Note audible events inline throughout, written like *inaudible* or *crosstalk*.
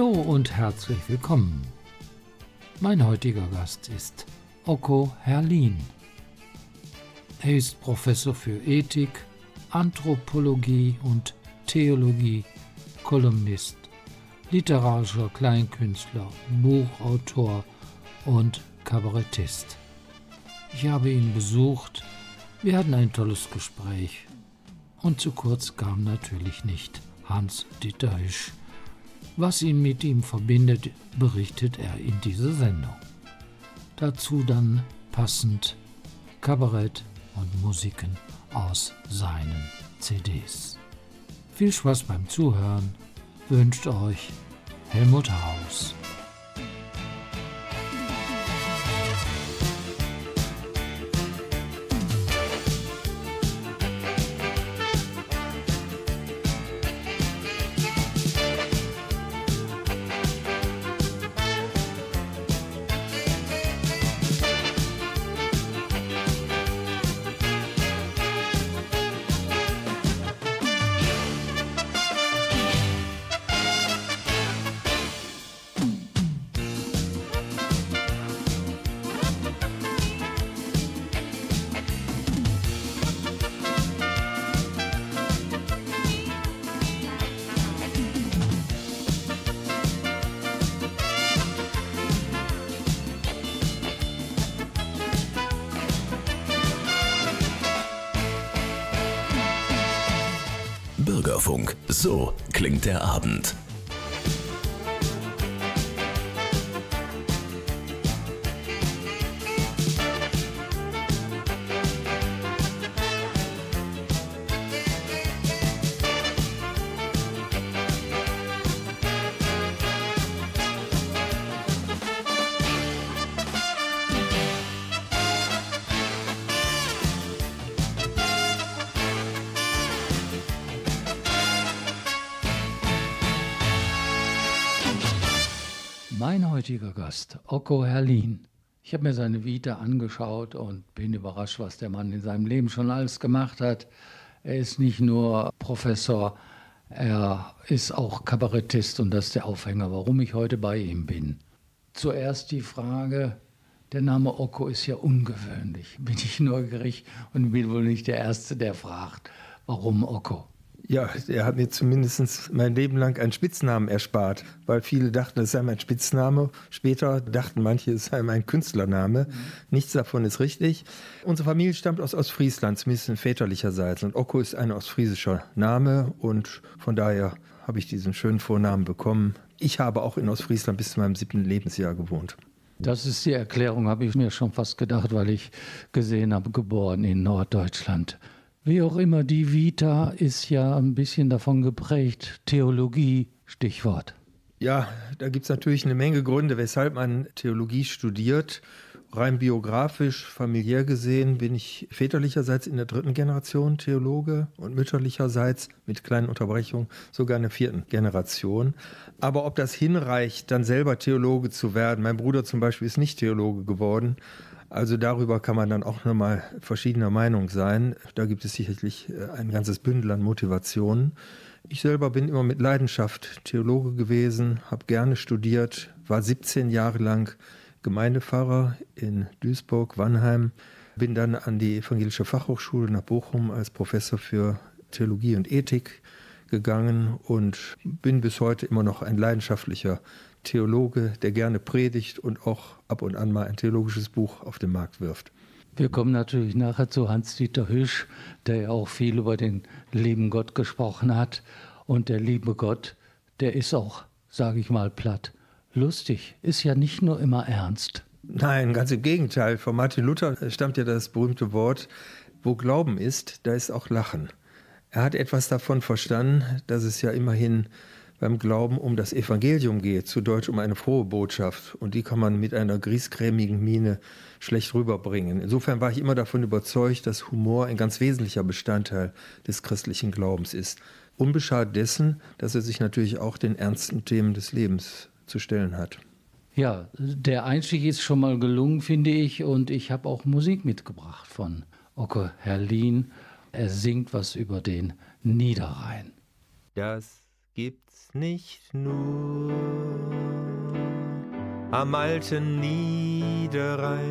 Hallo und herzlich willkommen. Mein heutiger Gast ist Okko Herlin. Er ist Professor für Ethik, Anthropologie und Theologie, Kolumnist, literarischer Kleinkünstler, Buchautor und Kabarettist. Ich habe ihn besucht, wir hatten ein tolles Gespräch und zu kurz kam natürlich nicht Hans Dieter Hisch. Was ihn mit ihm verbindet, berichtet er in dieser Sendung. Dazu dann passend Kabarett und Musiken aus seinen CDs. Viel Spaß beim Zuhören wünscht euch Helmut Haus. Bürgerfunk. So klingt der Abend. Heutiger Gast, Okko Herlin. Ich habe mir seine Vita angeschaut und bin überrascht, was der Mann in seinem Leben schon alles gemacht hat. Er ist nicht nur Professor, er ist auch Kabarettist und das ist der Aufhänger, warum ich heute bei ihm bin. Zuerst die Frage, der Name Okko ist ja ungewöhnlich. Bin ich neugierig und bin wohl nicht der Erste, der fragt, warum Okko? Ja, er hat mir zumindest mein Leben lang einen Spitznamen erspart, weil viele dachten, es sei mein Spitzname. Später dachten manche, es sei mein Künstlername. Mhm. Nichts davon ist richtig. Unsere Familie stammt aus Ostfriesland, zumindest in väterlicherseits. Und Okko ist ein ostfriesischer Name und von daher habe ich diesen schönen Vornamen bekommen. Ich habe auch in Ostfriesland bis zu meinem siebten Lebensjahr gewohnt. Das ist die Erklärung, habe ich mir schon fast gedacht, weil ich gesehen habe, geboren in Norddeutschland. Wie auch immer, die Vita ist ja ein bisschen davon geprägt. Theologie, Stichwort. Ja, da gibt es natürlich eine Menge Gründe, weshalb man Theologie studiert. Rein biografisch, familiär gesehen bin ich väterlicherseits in der dritten Generation Theologe und mütterlicherseits mit kleinen Unterbrechungen sogar in der vierten Generation. Aber ob das hinreicht, dann selber Theologe zu werden, mein Bruder zum Beispiel ist nicht Theologe geworden, also darüber kann man dann auch nochmal verschiedener Meinung sein. Da gibt es sicherlich äh, ein ganzes Bündel an Motivationen. Ich selber bin immer mit Leidenschaft Theologe gewesen, habe gerne studiert, war 17 Jahre lang Gemeindepfarrer in Duisburg, Wannheim, bin dann an die Evangelische Fachhochschule nach Bochum als Professor für Theologie und Ethik gegangen und bin bis heute immer noch ein leidenschaftlicher Theologe, der gerne predigt und auch ab und an mal ein theologisches Buch auf den Markt wirft. Wir kommen natürlich nachher zu Hans-Dieter Hüsch, der ja auch viel über den lieben Gott gesprochen hat. Und der liebe Gott, der ist auch, sage ich mal platt, lustig, ist ja nicht nur immer ernst. Nein, ganz im Gegenteil. Von Martin Luther stammt ja das berühmte Wort, wo Glauben ist, da ist auch Lachen. Er hat etwas davon verstanden, dass es ja immerhin beim Glauben um das Evangelium geht, zu Deutsch um eine frohe Botschaft. Und die kann man mit einer griesgrämigen Miene schlecht rüberbringen. Insofern war ich immer davon überzeugt, dass Humor ein ganz wesentlicher Bestandteil des christlichen Glaubens ist. Unbeschadet dessen, dass er sich natürlich auch den ernsten Themen des Lebens zu stellen hat. Ja, der Einstieg ist schon mal gelungen, finde ich. Und ich habe auch Musik mitgebracht von Oke Herlin. Er singt was über den Niederrhein. Das gibt's nicht nur am alten Niederrhein.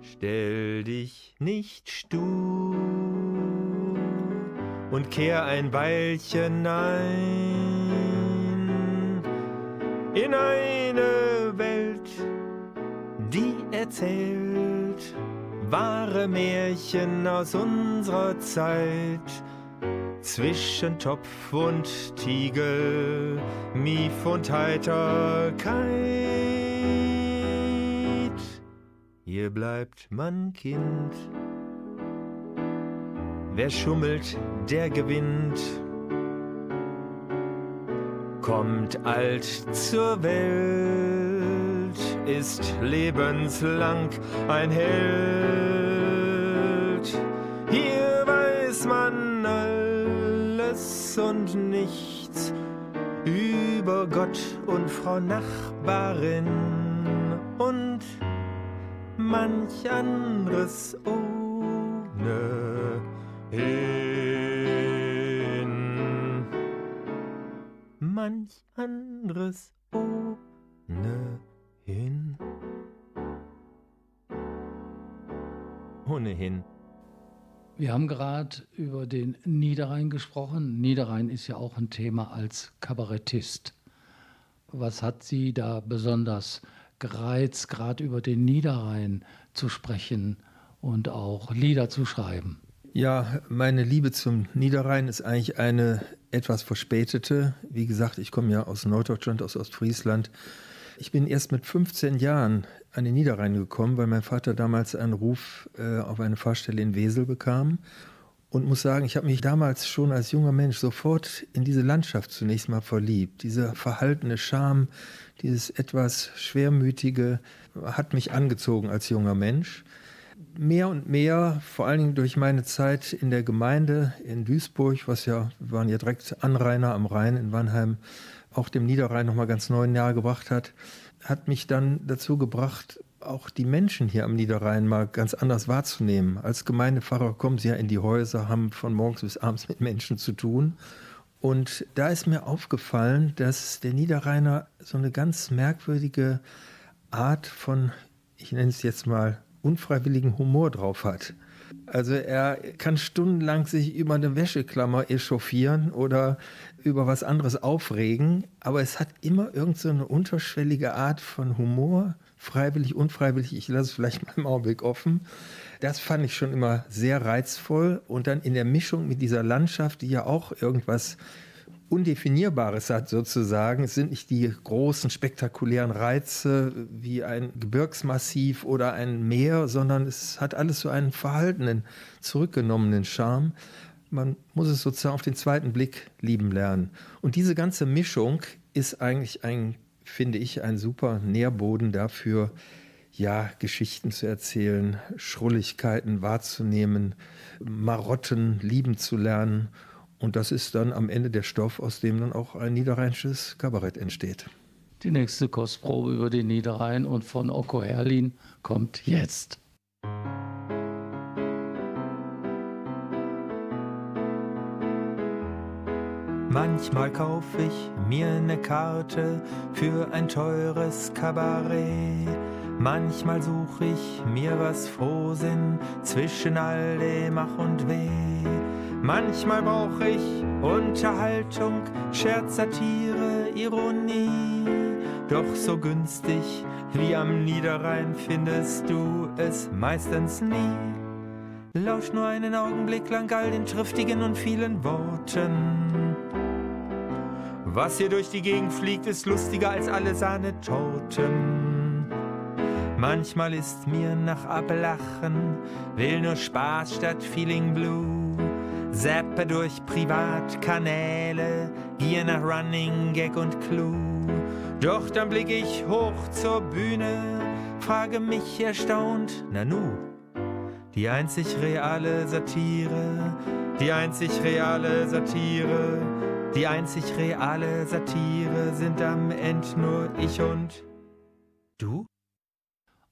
Stell dich nicht stur und kehr ein Weilchen ein in eine Welt, die erzählt wahre Märchen aus unserer Zeit. Zwischen Topf und Tiegel, Mief und Heiterkeit. Hier bleibt man Kind. Wer schummelt, der gewinnt. Kommt alt zur Welt, ist lebenslang ein Held. Und nichts über Gott und Frau Nachbarin und manch anderes ohne hin. Manch anderes ohne hin. Ohnehin. Wir haben gerade über den Niederrhein gesprochen. Niederrhein ist ja auch ein Thema als Kabarettist. Was hat Sie da besonders gereizt, gerade über den Niederrhein zu sprechen und auch Lieder zu schreiben? Ja, meine Liebe zum Niederrhein ist eigentlich eine etwas verspätete. Wie gesagt, ich komme ja aus Norddeutschland, aus Ostfriesland. Ich bin erst mit 15 Jahren an den Niederrhein gekommen, weil mein Vater damals einen Ruf äh, auf eine Fahrstelle in Wesel bekam. Und muss sagen, ich habe mich damals schon als junger Mensch sofort in diese Landschaft zunächst mal verliebt. Dieser verhaltene Charme, dieses etwas Schwermütige hat mich angezogen als junger Mensch. Mehr und mehr, vor allen Dingen durch meine Zeit in der Gemeinde in Duisburg, was ja, wir waren ja direkt Anrainer am Rhein in Wannheim, auch dem Niederrhein nochmal ganz neu nahe gebracht hat, hat mich dann dazu gebracht, auch die Menschen hier am Niederrhein mal ganz anders wahrzunehmen. Als Gemeindepfarrer kommen sie ja in die Häuser, haben von morgens bis abends mit Menschen zu tun. Und da ist mir aufgefallen, dass der Niederrheiner so eine ganz merkwürdige Art von, ich nenne es jetzt mal, unfreiwilligen Humor drauf hat. Also er kann stundenlang sich über eine Wäscheklammer echauffieren oder über was anderes aufregen, aber es hat immer irgend so eine unterschwellige Art von Humor, freiwillig, unfreiwillig, ich lasse es vielleicht *laughs* mal im Augenblick offen. Das fand ich schon immer sehr reizvoll und dann in der Mischung mit dieser Landschaft, die ja auch irgendwas Undefinierbares hat sozusagen. Es sind nicht die großen, spektakulären Reize wie ein Gebirgsmassiv oder ein Meer, sondern es hat alles so einen verhaltenen, zurückgenommenen Charme. Man muss es sozusagen auf den zweiten Blick lieben lernen. Und diese ganze Mischung ist eigentlich ein, finde ich, ein super Nährboden dafür, ja, Geschichten zu erzählen, Schrulligkeiten wahrzunehmen, Marotten lieben zu lernen und das ist dann am Ende der Stoff, aus dem dann auch ein niederrheinisches Kabarett entsteht. Die nächste Kostprobe über den Niederrhein und von Oko Herlin kommt jetzt. Manchmal kauf ich mir eine Karte für ein teures Kabarett. Manchmal such ich mir was Frohsinn zwischen all dem Ach und Weh. Manchmal brauch ich Unterhaltung, Scherz, Satire, Ironie. Doch so günstig wie am Niederrhein findest du es meistens nie. Lausch nur einen Augenblick lang all den triftigen und vielen Worten. Was hier durch die Gegend fliegt, ist lustiger als alle Sahnetorten. Manchmal ist mir nach Ablachen, will nur Spaß statt Feeling Blue. Zappe durch Privatkanäle, Gier nach Running Gag und Clue. Doch dann blick ich hoch zur Bühne, frage mich erstaunt, Nanu, die einzig reale Satire, die einzig reale Satire, die einzig reale Satire sind am End nur ich und du?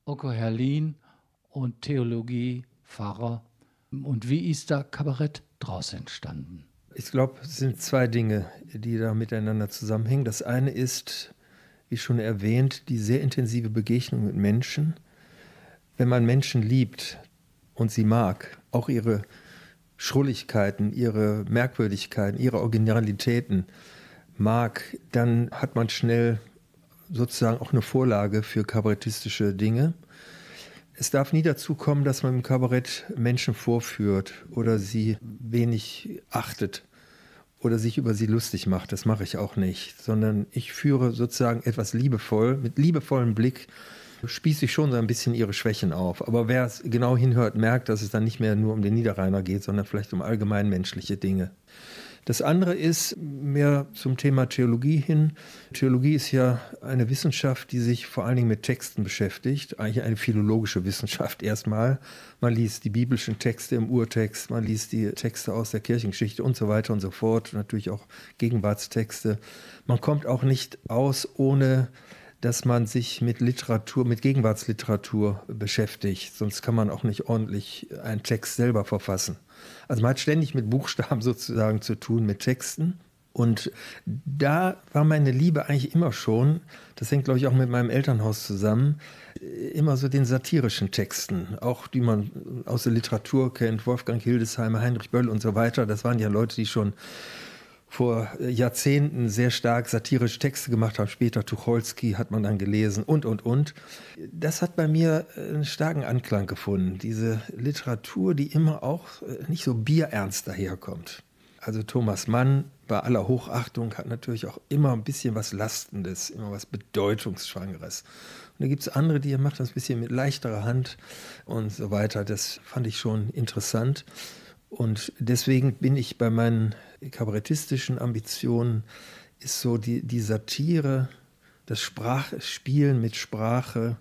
Oko Herlin und Theologie, Pfarrer. Und wie ist da Kabarett draus entstanden? Ich glaube, es sind zwei Dinge, die da miteinander zusammenhängen. Das eine ist, wie schon erwähnt, die sehr intensive Begegnung mit Menschen. Wenn man Menschen liebt und sie mag, auch ihre Schrulligkeiten, ihre Merkwürdigkeiten, ihre Originalitäten mag, dann hat man schnell sozusagen auch eine Vorlage für kabarettistische Dinge. Es darf nie dazu kommen, dass man im Kabarett Menschen vorführt oder sie wenig achtet oder sich über sie lustig macht. Das mache ich auch nicht, sondern ich führe sozusagen etwas liebevoll, mit liebevollem Blick spieße ich schon so ein bisschen ihre Schwächen auf. Aber wer es genau hinhört, merkt, dass es dann nicht mehr nur um den Niederrheiner geht, sondern vielleicht um allgemein menschliche Dinge. Das andere ist mehr zum Thema Theologie hin. Theologie ist ja eine Wissenschaft, die sich vor allen Dingen mit Texten beschäftigt, eigentlich eine philologische Wissenschaft erstmal. Man liest die biblischen Texte im Urtext, man liest die Texte aus der Kirchengeschichte und so weiter und so fort, natürlich auch Gegenwartstexte. Man kommt auch nicht aus ohne dass man sich mit Literatur, mit Gegenwartsliteratur beschäftigt. Sonst kann man auch nicht ordentlich einen Text selber verfassen. Also man hat ständig mit Buchstaben *laughs* sozusagen zu tun, mit Texten. Und da war meine Liebe eigentlich immer schon, das hängt glaube ich auch mit meinem Elternhaus zusammen, immer so den satirischen Texten, auch die man aus der Literatur kennt, Wolfgang Hildesheimer, Heinrich Böll und so weiter. Das waren ja Leute, die schon vor Jahrzehnten sehr stark satirische Texte gemacht haben. Später Tucholsky hat man dann gelesen und, und, und. Das hat bei mir einen starken Anklang gefunden. Diese Literatur, die immer auch nicht so bierernst daherkommt. Also Thomas Mann, bei aller Hochachtung, hat natürlich auch immer ein bisschen was Lastendes, immer was Bedeutungsschwangeres. Und da gibt es andere, die machen das ein bisschen mit leichterer Hand und so weiter. Das fand ich schon interessant. Und deswegen bin ich bei meinen kabarettistischen Ambitionen, ist so die, die Satire, das Sprachspielen mit Sprache,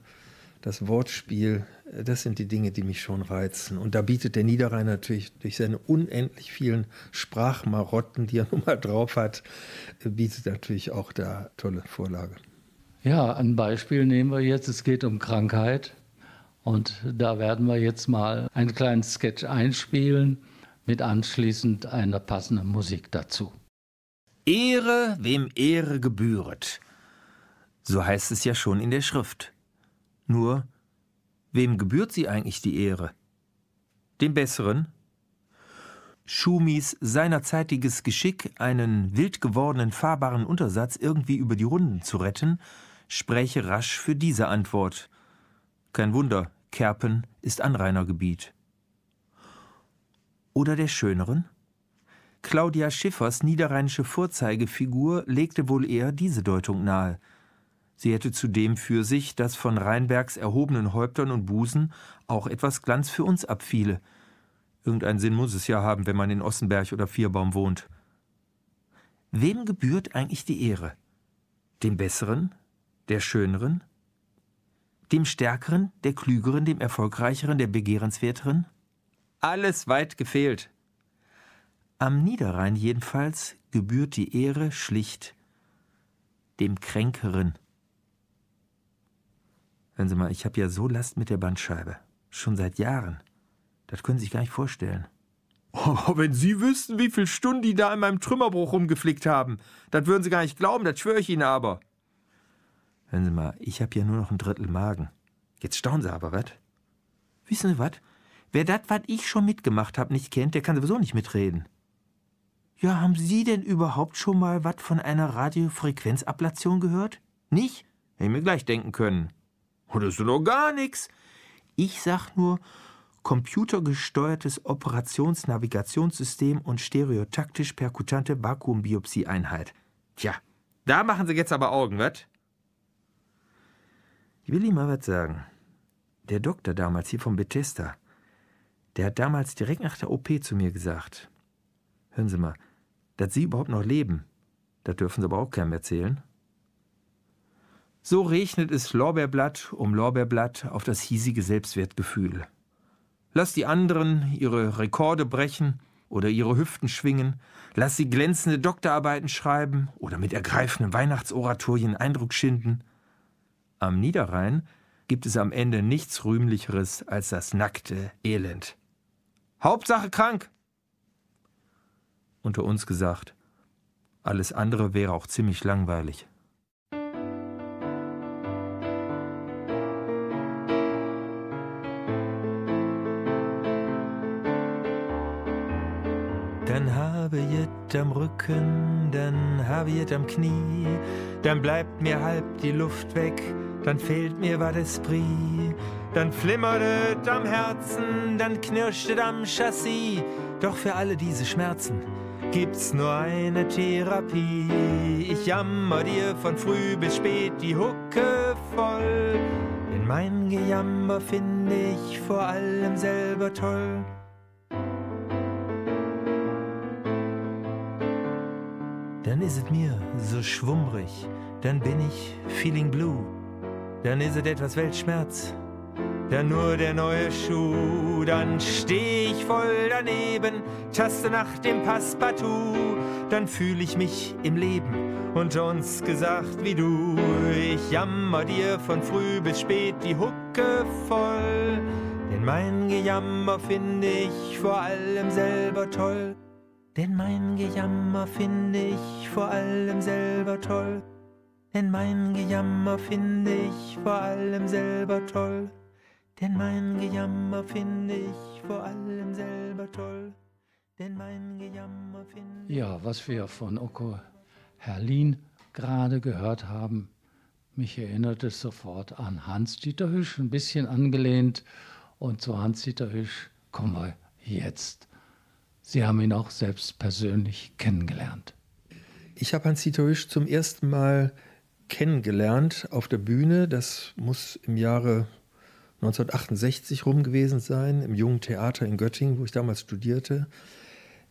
das Wortspiel, das sind die Dinge, die mich schon reizen. Und da bietet der Niederrhein natürlich durch seine unendlich vielen Sprachmarotten, die er *laughs* nun mal drauf hat, bietet natürlich auch da tolle Vorlage. Ja, ein Beispiel nehmen wir jetzt. Es geht um Krankheit. Und da werden wir jetzt mal einen kleinen Sketch einspielen mit anschließend einer passenden Musik dazu. Ehre, wem Ehre gebühret. So heißt es ja schon in der Schrift. Nur, wem gebührt sie eigentlich die Ehre? Dem Besseren? Schumis seinerzeitiges Geschick, einen wild gewordenen fahrbaren Untersatz irgendwie über die Runden zu retten, spräche rasch für diese Antwort. Kein Wunder, Kerpen ist Anrainergebiet oder der schöneren? Claudia Schiffers niederrheinische Vorzeigefigur legte wohl eher diese Deutung nahe. Sie hätte zudem für sich, dass von Rheinbergs erhobenen Häuptern und Busen auch etwas Glanz für uns abfiele. Irgendeinen Sinn muss es ja haben, wenn man in Ossenberg oder Vierbaum wohnt. Wem gebührt eigentlich die Ehre? Dem Besseren? Der Schöneren? Dem Stärkeren, der Klügeren, dem Erfolgreicheren, der Begehrenswerteren? Alles weit gefehlt. Am Niederrhein jedenfalls gebührt die Ehre schlicht dem Kränkeren. Hören Sie mal, ich habe ja so Last mit der Bandscheibe. Schon seit Jahren. Das können Sie sich gar nicht vorstellen. Oh, wenn Sie wüssten, wie viele Stunden die da in meinem Trümmerbruch rumgeflickt haben, das würden Sie gar nicht glauben, das schwöre ich Ihnen aber. Hören Sie mal, ich habe ja nur noch ein Drittel Magen. Jetzt staunen Sie aber, was? Wissen Sie was? Wer das, was ich schon mitgemacht habe, nicht kennt, der kann sowieso nicht mitreden. Ja, haben Sie denn überhaupt schon mal was von einer Radiofrequenzablation gehört? Nicht? Hätte ich mir gleich denken können. Oder ist doch gar nichts. Ich sag nur computergesteuertes Operationsnavigationssystem und stereotaktisch perkutante Vakuumbiopsieeinheit. Tja, da machen Sie jetzt aber Augen, was? Ich will Ihnen mal was sagen. Der Doktor damals hier vom Bethesda, der hat damals direkt nach der OP zu mir gesagt: Hören Sie mal, dass Sie überhaupt noch leben, das dürfen Sie aber auch keinem erzählen. So regnet es Lorbeerblatt um Lorbeerblatt auf das hiesige Selbstwertgefühl. Lass die anderen ihre Rekorde brechen oder ihre Hüften schwingen, lass sie glänzende Doktorarbeiten schreiben oder mit ergreifenden Weihnachtsoratorien Eindruck schinden. Am Niederrhein gibt es am Ende nichts Rühmlicheres als das nackte Elend. Hauptsache krank. Unter uns gesagt, alles andere wäre auch ziemlich langweilig. Dann habe ich am Rücken, dann habe ich am Knie, dann bleibt mir halb die Luft weg, dann fehlt mir was Esprit, dann flimmert es am Herzen, dann knirscht es am Chassis. Doch für alle diese Schmerzen gibt's nur eine Therapie. Ich jammer dir von früh bis spät die Hucke voll, denn mein Gejammer finde ich vor allem selber toll. Dann ist es mir so schwummrig, dann bin ich feeling blue, dann ist es etwas Weltschmerz, dann nur der neue Schuh, dann steh ich voll daneben, taste nach dem Passepartout, dann fühl ich mich im Leben unter uns gesagt wie du. Ich jammer dir von früh bis spät die Hucke voll, denn mein Gejammer finde ich vor allem selber toll. Denn mein Gejammer finde ich vor allem selber toll. Denn mein Gejammer finde ich vor allem selber toll. Denn mein Gejammer finde ich vor allem selber toll. Denn mein Gejammer finde ich. Ja, was wir von Oko Herlin gerade gehört haben, mich erinnert es sofort an Hans-Dieter Hüsch, ein bisschen angelehnt. Und zu Hans-Dieter Hüsch kommen wir jetzt. Sie haben ihn auch selbst persönlich kennengelernt. Ich habe Hans-Dieter Hüsch zum ersten Mal kennengelernt auf der Bühne. Das muss im Jahre 1968 rum gewesen sein, im Jungen Theater in Göttingen, wo ich damals studierte.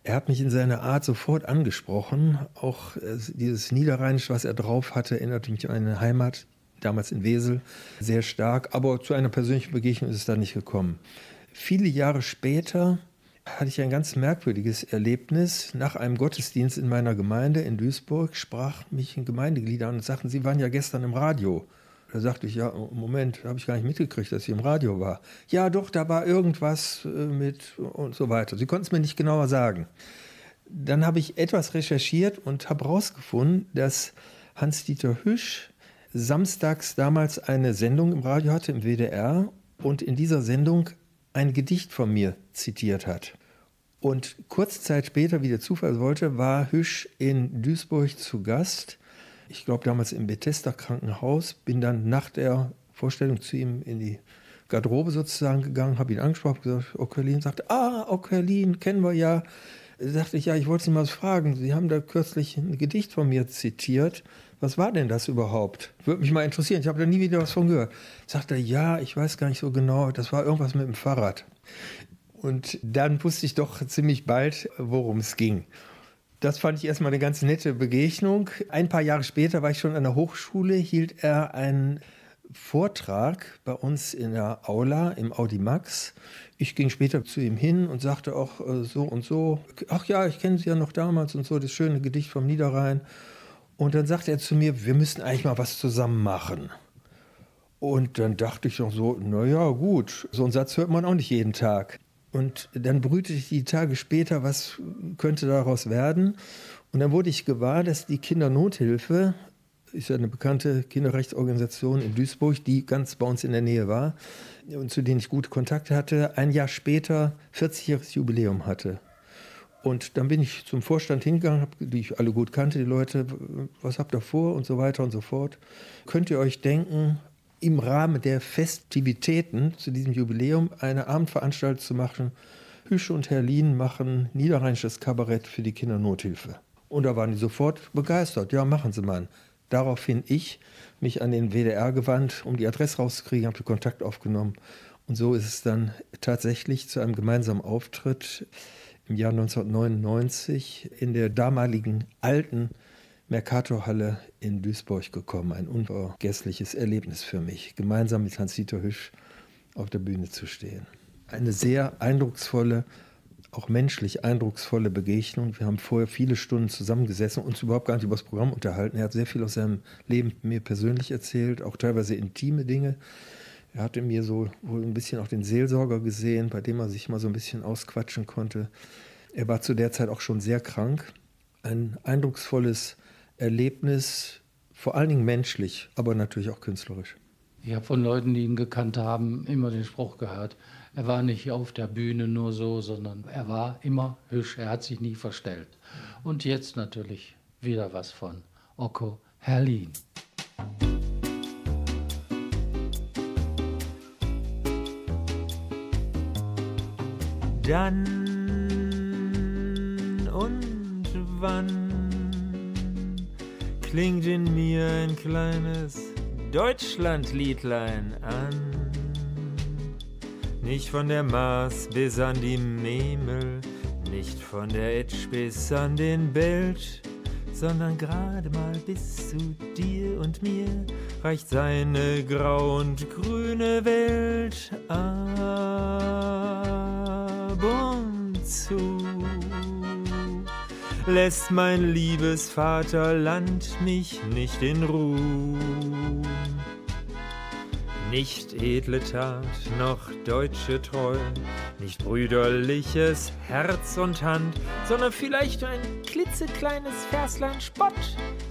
Er hat mich in seiner Art sofort angesprochen. Auch äh, dieses Niederrheinisch, was er drauf hatte, erinnerte mich an eine Heimat, damals in Wesel, sehr stark. Aber zu einer persönlichen Begegnung ist es da nicht gekommen. Viele Jahre später hatte ich ein ganz merkwürdiges Erlebnis. Nach einem Gottesdienst in meiner Gemeinde in Duisburg sprach mich ein Gemeindeglied an und sagten, Sie waren ja gestern im Radio. Da sagte ich, ja, Moment, habe ich gar nicht mitgekriegt, dass ich im Radio war. Ja, doch, da war irgendwas äh, mit und so weiter. Sie konnten es mir nicht genauer sagen. Dann habe ich etwas recherchiert und habe herausgefunden, dass Hans-Dieter Hüsch samstags damals eine Sendung im Radio hatte, im WDR. Und in dieser Sendung ein Gedicht von mir zitiert hat. Und kurze Zeit später, wie der Zufall wollte, war Hüsch in Duisburg zu Gast. Ich glaube damals im Bethesda Krankenhaus. Bin dann nach der Vorstellung zu ihm in die Garderobe sozusagen gegangen, habe ihn angesprochen, gesagt, Okerlin, sagte, ah, Okerlin, kennen wir ja. Sagte ich, ja, ich wollte Sie mal fragen, Sie haben da kürzlich ein Gedicht von mir zitiert. Was war denn das überhaupt? Würde mich mal interessieren. Ich habe da nie wieder was von gehört. Sagt er, ja, ich weiß gar nicht so genau. Das war irgendwas mit dem Fahrrad. Und dann wusste ich doch ziemlich bald, worum es ging. Das fand ich erstmal eine ganz nette Begegnung. Ein paar Jahre später war ich schon an der Hochschule, hielt er einen Vortrag bei uns in der Aula im Audi Max. Ich ging später zu ihm hin und sagte auch äh, so und so, ach ja, ich kenne Sie ja noch damals und so, das schöne Gedicht vom Niederrhein. Und dann sagte er zu mir, wir müssen eigentlich mal was zusammen machen. Und dann dachte ich noch so, naja, gut, so einen Satz hört man auch nicht jeden Tag. Und dann brütete ich die Tage später, was könnte daraus werden. Und dann wurde ich gewahr, dass die Kindernothilfe, ist ja eine bekannte Kinderrechtsorganisation in Duisburg, die ganz bei uns in der Nähe war und zu denen ich gute Kontakte hatte, ein Jahr später 40-jähriges Jubiläum hatte. Und dann bin ich zum Vorstand hingegangen, die ich alle gut kannte, die Leute, was habt ihr vor und so weiter und so fort. Könnt ihr euch denken, im Rahmen der Festivitäten zu diesem Jubiläum eine Abendveranstaltung zu machen? Hüsche und Herlin machen niederrheinisches Kabarett für die Kindernothilfe. Und da waren die sofort begeistert. Ja, machen Sie mal. Daraufhin ich mich an den WDR gewandt, um die Adresse rauszukriegen, habe Kontakt aufgenommen. Und so ist es dann tatsächlich zu einem gemeinsamen Auftritt im Jahr 1999 in der damaligen alten Mercatorhalle in Duisburg gekommen. Ein unvergessliches Erlebnis für mich, gemeinsam mit Hans-Dieter Hüsch auf der Bühne zu stehen. Eine sehr eindrucksvolle, auch menschlich eindrucksvolle Begegnung. Wir haben vorher viele Stunden zusammengesessen uns überhaupt gar nicht über das Programm unterhalten. Er hat sehr viel aus seinem Leben mir persönlich erzählt, auch teilweise intime Dinge. Er hatte mir so wohl ein bisschen auch den Seelsorger gesehen, bei dem er sich mal so ein bisschen ausquatschen konnte. Er war zu der Zeit auch schon sehr krank. Ein eindrucksvolles Erlebnis, vor allen Dingen menschlich, aber natürlich auch künstlerisch. Ich habe von Leuten, die ihn gekannt haben, immer den Spruch gehört, er war nicht auf der Bühne nur so, sondern er war immer hübsch, er hat sich nie verstellt. Und jetzt natürlich wieder was von Okko Herlin. Dann und wann klingt in mir ein kleines Deutschlandliedlein an. Nicht von der Mars bis an die Memel, nicht von der Etsch bis an den Belt, sondern gerade mal bis zu dir und mir reicht seine grau und grüne Welt ab und zu. Lässt mein liebes Vaterland mich nicht in Ruhe. Nicht edle Tat, noch deutsche Treu, nicht brüderliches Herz und Hand, sondern vielleicht ein klitzekleines Verslein Spott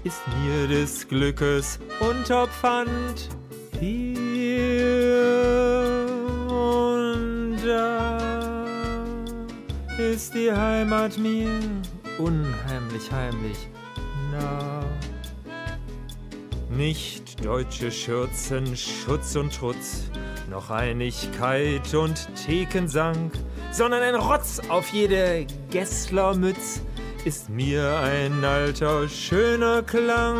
ist mir des Glückes Unterpfand. Hier und da ist die Heimat mir unheimlich heimlich nah. Nicht deutsche Schürzen, Schutz und Trutz, noch Einigkeit und Thekensang, sondern ein Rotz auf jede Gesslermütz ist mir ein alter, schöner Klang.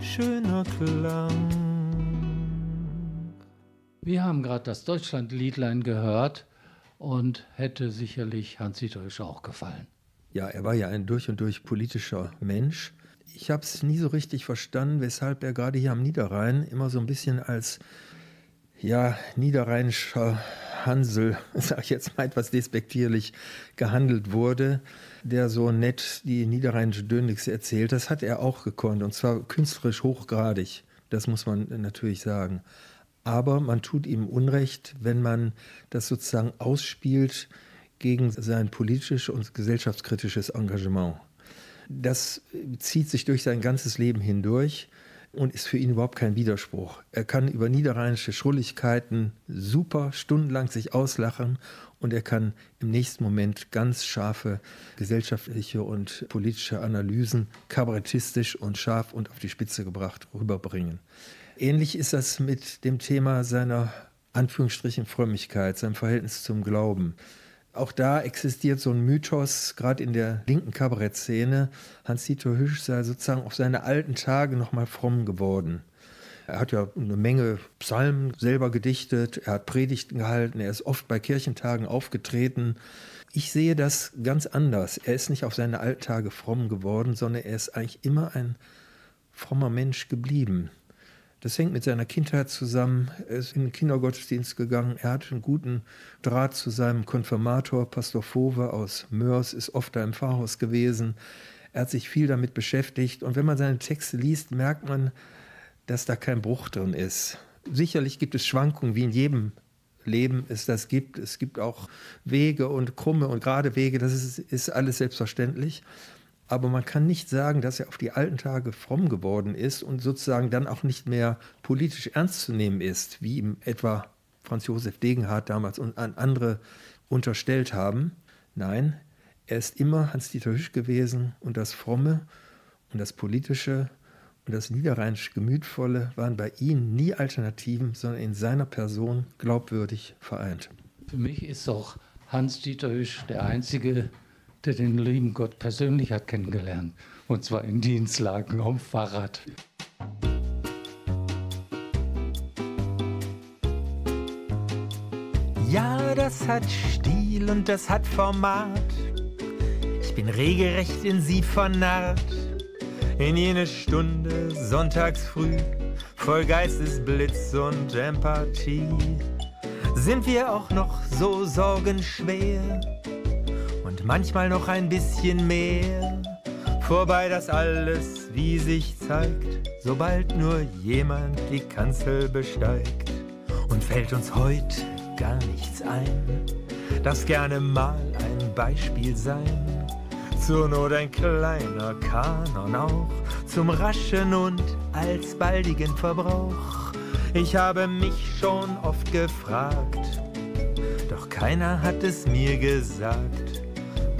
Schöner Klang. Wir haben gerade das Deutschlandliedlein gehört und hätte sicherlich Hans-Dieter auch gefallen. Ja, er war ja ein durch und durch politischer Mensch. Ich habe es nie so richtig verstanden, weshalb er gerade hier am Niederrhein immer so ein bisschen als ja, niederrheinischer Hansel, *laughs* sage ich jetzt mal etwas despektierlich, gehandelt wurde, der so nett die niederrheinische Dönix erzählt. Das hat er auch gekonnt und zwar künstlerisch hochgradig. Das muss man natürlich sagen. Aber man tut ihm Unrecht, wenn man das sozusagen ausspielt gegen sein politisches und gesellschaftskritisches Engagement. Das zieht sich durch sein ganzes Leben hindurch und ist für ihn überhaupt kein Widerspruch. Er kann über niederrheinische Schrulligkeiten super stundenlang sich auslachen und er kann im nächsten Moment ganz scharfe gesellschaftliche und politische Analysen kabarettistisch und scharf und auf die Spitze gebracht rüberbringen. Ähnlich ist das mit dem Thema seiner Anführungsstrichen Frömmigkeit, seinem Verhältnis zum Glauben. Auch da existiert so ein Mythos, gerade in der linken Kabarettszene. Hans-Dieter Hüsch sei sozusagen auf seine alten Tage nochmal fromm geworden. Er hat ja eine Menge Psalmen selber gedichtet, er hat Predigten gehalten, er ist oft bei Kirchentagen aufgetreten. Ich sehe das ganz anders. Er ist nicht auf seine alten Tage fromm geworden, sondern er ist eigentlich immer ein frommer Mensch geblieben. Das hängt mit seiner Kindheit zusammen. Er ist in den Kindergottesdienst gegangen. Er hat einen guten Draht zu seinem Konfirmator, Pastor Fove aus Mörs, ist oft da im Pfarrhaus gewesen. Er hat sich viel damit beschäftigt. Und wenn man seine Texte liest, merkt man, dass da kein Bruch drin ist. Sicherlich gibt es Schwankungen, wie in jedem Leben es das gibt. Es gibt auch Wege und krumme und gerade Wege, das ist, ist alles selbstverständlich. Aber man kann nicht sagen, dass er auf die alten Tage fromm geworden ist und sozusagen dann auch nicht mehr politisch ernst zu nehmen ist, wie ihm etwa Franz Josef Degenhardt damals und andere unterstellt haben. Nein, er ist immer Hans-Dieter Hüsch gewesen und das Fromme und das Politische und das niederrheinische Gemütvolle waren bei ihm nie Alternativen, sondern in seiner Person glaubwürdig vereint. Für mich ist auch Hans-Dieter Hüsch der einzige der den lieben Gott persönlich hat kennengelernt. Und zwar in Dienstlagen am Fahrrad. Ja, das hat Stil und das hat Format. Ich bin regelrecht in sie vernarrt. In jene Stunde sonntags früh, voll Geistesblitz und Empathie, sind wir auch noch so sorgenschwer manchmal noch ein bisschen mehr. Vorbei das alles, wie sich zeigt, sobald nur jemand die Kanzel besteigt. Und fällt uns heute gar nichts ein, das gerne mal ein Beispiel sein. Zur Not ein kleiner Kanon auch, zum raschen und alsbaldigen Verbrauch. Ich habe mich schon oft gefragt, doch keiner hat es mir gesagt.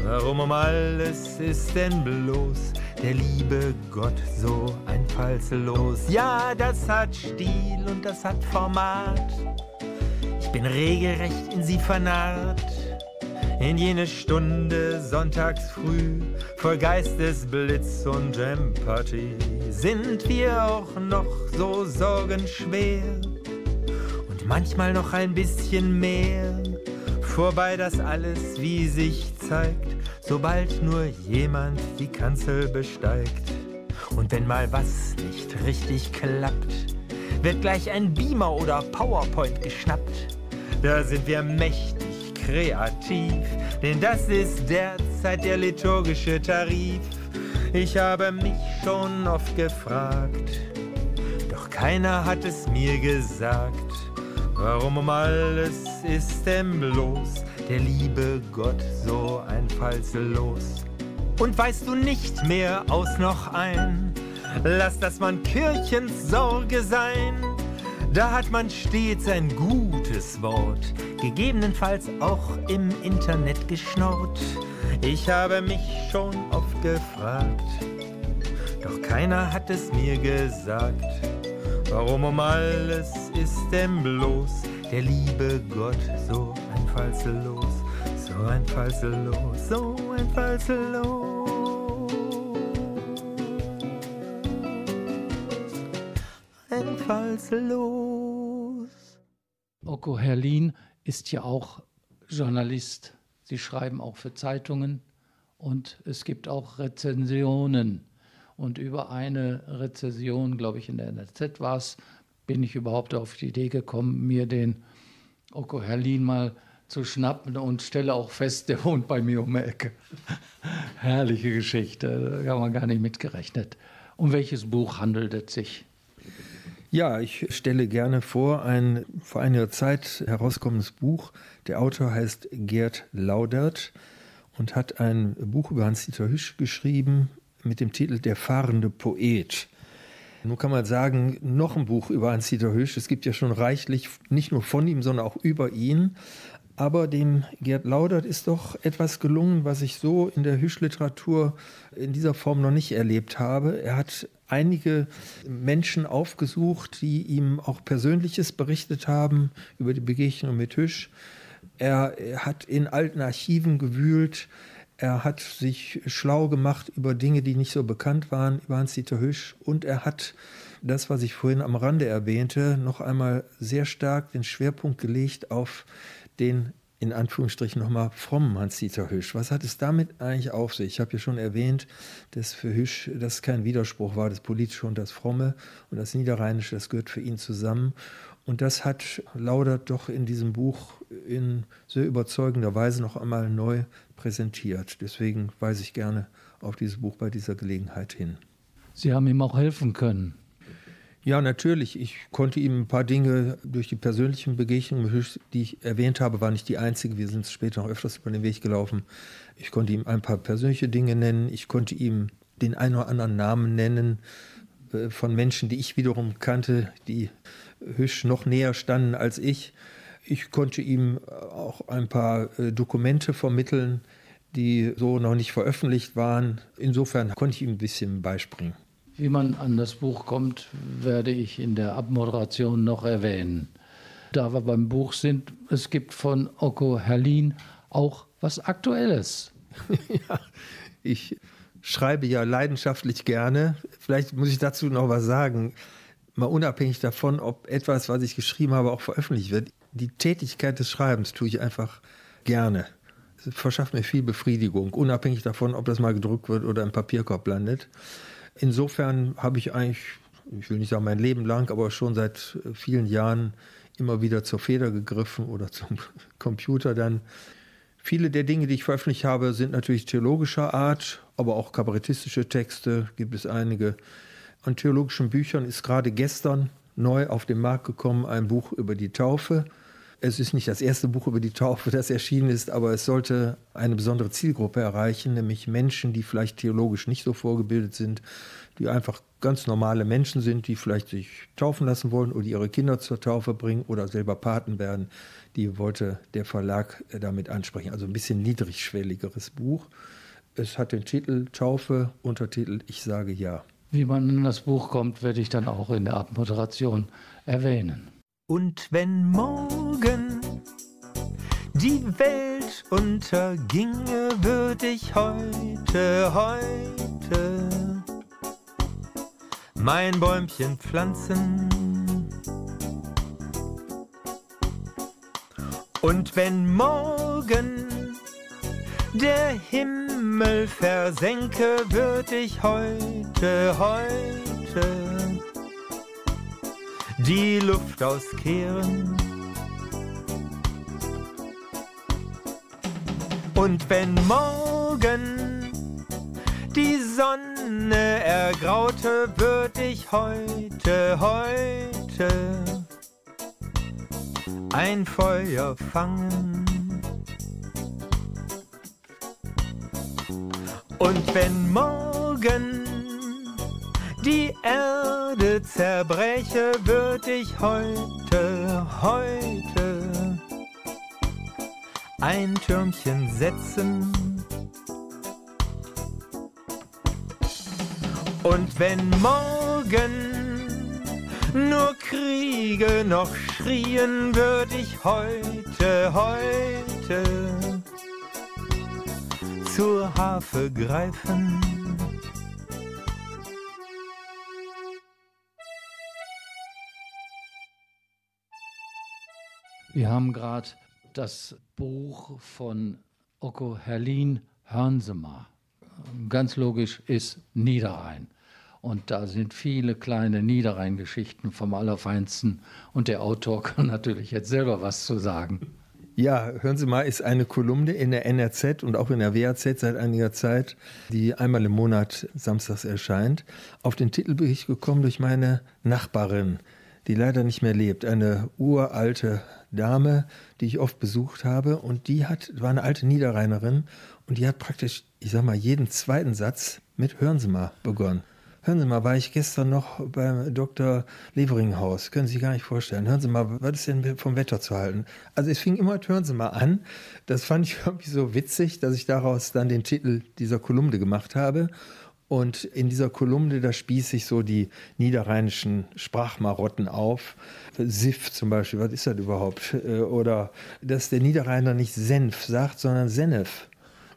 Warum um alles ist denn bloß der liebe Gott so einfallslos? Ja, das hat Stil und das hat Format. Ich bin regelrecht in sie vernarrt. In jene Stunde sonntags früh, voll Geistesblitz und Empathie, sind wir auch noch so sorgenschwer und manchmal noch ein bisschen mehr. Vorbei das alles, wie sich zeigt, sobald nur jemand die Kanzel besteigt. Und wenn mal was nicht richtig klappt, wird gleich ein Beamer oder PowerPoint geschnappt. Da sind wir mächtig kreativ, denn das ist derzeit der liturgische Tarif. Ich habe mich schon oft gefragt, doch keiner hat es mir gesagt. Warum um alles ist denn bloß der liebe Gott so einfallslos? Und weißt du nicht mehr aus noch ein? Lass das man Kirchens Sorge sein. Da hat man stets ein gutes Wort, gegebenenfalls auch im Internet geschnort. Ich habe mich schon oft gefragt, doch keiner hat es mir gesagt. Warum um alles ist denn bloß der liebe Gott so einfallslos, so einfallslos, so einfallslos? Einfallslos. Oko Herlin ist ja auch Journalist. Sie schreiben auch für Zeitungen und es gibt auch Rezensionen. Und über eine Rezension, glaube ich, in der NZZ war es, bin ich überhaupt auf die Idee gekommen, mir den Oko Herlin mal zu schnappen und stelle auch fest, der wohnt bei mir um die Ecke. *laughs* Herrliche Geschichte, da haben wir gar nicht mitgerechnet. Um welches Buch handelt es sich? Ja, ich stelle gerne vor ein vor einiger Zeit herauskommendes Buch. Der Autor heißt Gerd Laudert und hat ein Buch über Hans-Dieter Hüsch geschrieben, mit dem Titel Der fahrende Poet. Nun kann man sagen, noch ein Buch über Hans-Dieter Hösch. Es gibt ja schon reichlich, nicht nur von ihm, sondern auch über ihn. Aber dem Gerd Laudert ist doch etwas gelungen, was ich so in der Hüsch-Literatur in dieser Form noch nicht erlebt habe. Er hat einige Menschen aufgesucht, die ihm auch Persönliches berichtet haben über die Begegnung mit Hüsch. Er, hat in alten Archiven gewühlt. Er hat sich schlau gemacht über Dinge, die nicht so bekannt waren, über Hans-Dieter Hüsch. Und er hat das, was ich vorhin am Rande erwähnte, noch einmal sehr stark den Schwerpunkt gelegt auf den in Anführungsstrichen nochmal frommen Hans-Dieter Hüsch. Was hat es damit eigentlich auf sich? Ich habe ja schon erwähnt, dass für Hüsch das kein Widerspruch war, das Politische und das Fromme und das Niederrheinische, das gehört für ihn zusammen. Und das hat Laudert doch in diesem Buch in sehr überzeugender Weise noch einmal neu präsentiert. Deswegen weise ich gerne auf dieses Buch bei dieser Gelegenheit hin. Sie haben ihm auch helfen können. Ja, natürlich. Ich konnte ihm ein paar Dinge durch die persönlichen Begegnungen, die ich erwähnt habe, war nicht die einzige. Wir sind später noch öfters über den Weg gelaufen. Ich konnte ihm ein paar persönliche Dinge nennen. Ich konnte ihm den einen oder anderen Namen nennen äh, von Menschen, die ich wiederum kannte, die Hüsch noch näher standen als ich. Ich konnte ihm auch ein paar äh, Dokumente vermitteln, die so noch nicht veröffentlicht waren. Insofern konnte ich ihm ein bisschen beispringen. Wie man an das Buch kommt, werde ich in der Abmoderation noch erwähnen. Da wir beim Buch sind, es gibt von Oko Herlin auch was Aktuelles. *laughs* ja, ich schreibe ja leidenschaftlich gerne. Vielleicht muss ich dazu noch was sagen. Mal unabhängig davon, ob etwas, was ich geschrieben habe, auch veröffentlicht wird. Die Tätigkeit des Schreibens tue ich einfach gerne. Es verschafft mir viel Befriedigung, unabhängig davon, ob das mal gedruckt wird oder im Papierkorb landet. Insofern habe ich eigentlich, ich will nicht sagen mein Leben lang, aber schon seit vielen Jahren immer wieder zur Feder gegriffen oder *laughs* zum Computer dann. Viele der Dinge, die ich veröffentlicht habe, sind natürlich theologischer Art, aber auch kabarettistische Texte gibt es einige. An theologischen Büchern ist gerade gestern neu auf den Markt gekommen, ein Buch über die Taufe. Es ist nicht das erste Buch über die Taufe, das erschienen ist, aber es sollte eine besondere Zielgruppe erreichen, nämlich Menschen, die vielleicht theologisch nicht so vorgebildet sind, die einfach ganz normale Menschen sind, die vielleicht sich taufen lassen wollen oder ihre Kinder zur Taufe bringen oder selber Paten werden. Die wollte der Verlag damit ansprechen. Also ein bisschen niedrigschwelligeres Buch. Es hat den Titel Taufe, Untertitel Ich sage ja. Wie man in das Buch kommt, werde ich dann auch in der Abmoderation erwähnen. Und wenn morgen die Welt unterginge, würde ich heute, heute mein Bäumchen pflanzen. Und wenn morgen der Himmel versenke, würde ich heute, heute die Luft auskehren. Und wenn morgen die Sonne ergraute, würde ich heute, heute ein Feuer fangen. Und wenn morgen die Erde zerbreche, würde ich heute, heute ein Türmchen setzen. Und wenn morgen nur Kriege noch schrien, würde ich heute, heute zur Harfe greifen. Wir haben gerade das Buch von Oko Herlin Hörnsemer. Ganz logisch ist Niederrhein. Und da sind viele kleine Niederrhein-Geschichten vom Allerfeinsten. Und der Autor kann *laughs* natürlich jetzt selber was zu sagen. Ja, hören Sie mal, ist eine Kolumne in der NRZ und auch in der WAZ seit einiger Zeit, die einmal im Monat samstags erscheint. Auf den Titel bin ich gekommen durch meine Nachbarin, die leider nicht mehr lebt. Eine uralte Dame, die ich oft besucht habe. Und die hat, war eine alte Niederrheinerin und die hat praktisch, ich sag mal, jeden zweiten Satz mit Hören Sie mal begonnen. Hören Sie mal, war ich gestern noch beim Dr. Leveringhaus. Können Sie sich gar nicht vorstellen. Hören Sie mal, was ist denn vom Wetter zu halten? Also es fing immer, hören Sie mal an. Das fand ich *laughs* irgendwie so witzig, dass ich daraus dann den Titel dieser Kolumne gemacht habe. Und in dieser Kolumne, da spieße ich so die niederrheinischen Sprachmarotten auf. Sif zum Beispiel, was ist das überhaupt? Äh, oder dass der Niederrheiner nicht Senf sagt, sondern Senef.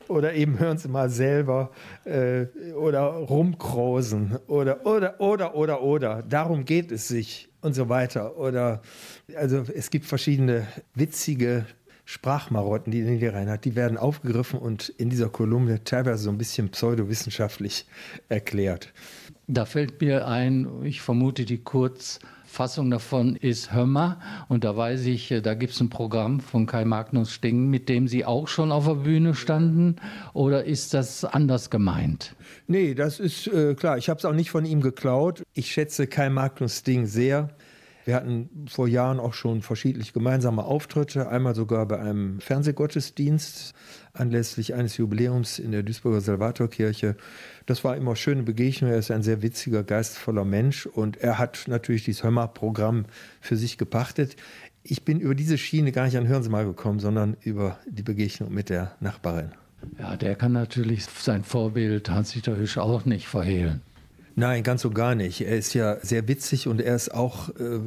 Oder eben hören Sie mal selber äh, oder rumkrosen oder oder oder oder oder. Darum geht es sich und so weiter. Oder also es gibt verschiedene witzige Sprachmarotten, die Niederrhein hat, die werden aufgegriffen und in dieser Kolumne teilweise so ein bisschen pseudowissenschaftlich erklärt. Da fällt mir ein, ich vermute, die Kurzfassung davon ist Hömmer. Und da weiß ich, da gibt es ein Programm von Kai Magnus Sting, mit dem Sie auch schon auf der Bühne standen. Oder ist das anders gemeint? Nee, das ist äh, klar. Ich habe es auch nicht von ihm geklaut. Ich schätze Kai Magnus Sting sehr. Wir hatten vor Jahren auch schon verschiedentlich gemeinsame Auftritte, einmal sogar bei einem Fernsehgottesdienst anlässlich eines Jubiläums in der Duisburger Salvatorkirche. Das war immer schöne Begegnung. Er ist ein sehr witziger, geistvoller Mensch und er hat natürlich dieses Hörmer-Programm für sich gepachtet. Ich bin über diese Schiene gar nicht an Hören Sie mal gekommen, sondern über die Begegnung mit der Nachbarin. Ja, der kann natürlich sein Vorbild Hans-Dieter Hüsch auch nicht verhehlen. Nein, ganz so gar nicht. Er ist ja sehr witzig und er ist auch, äh,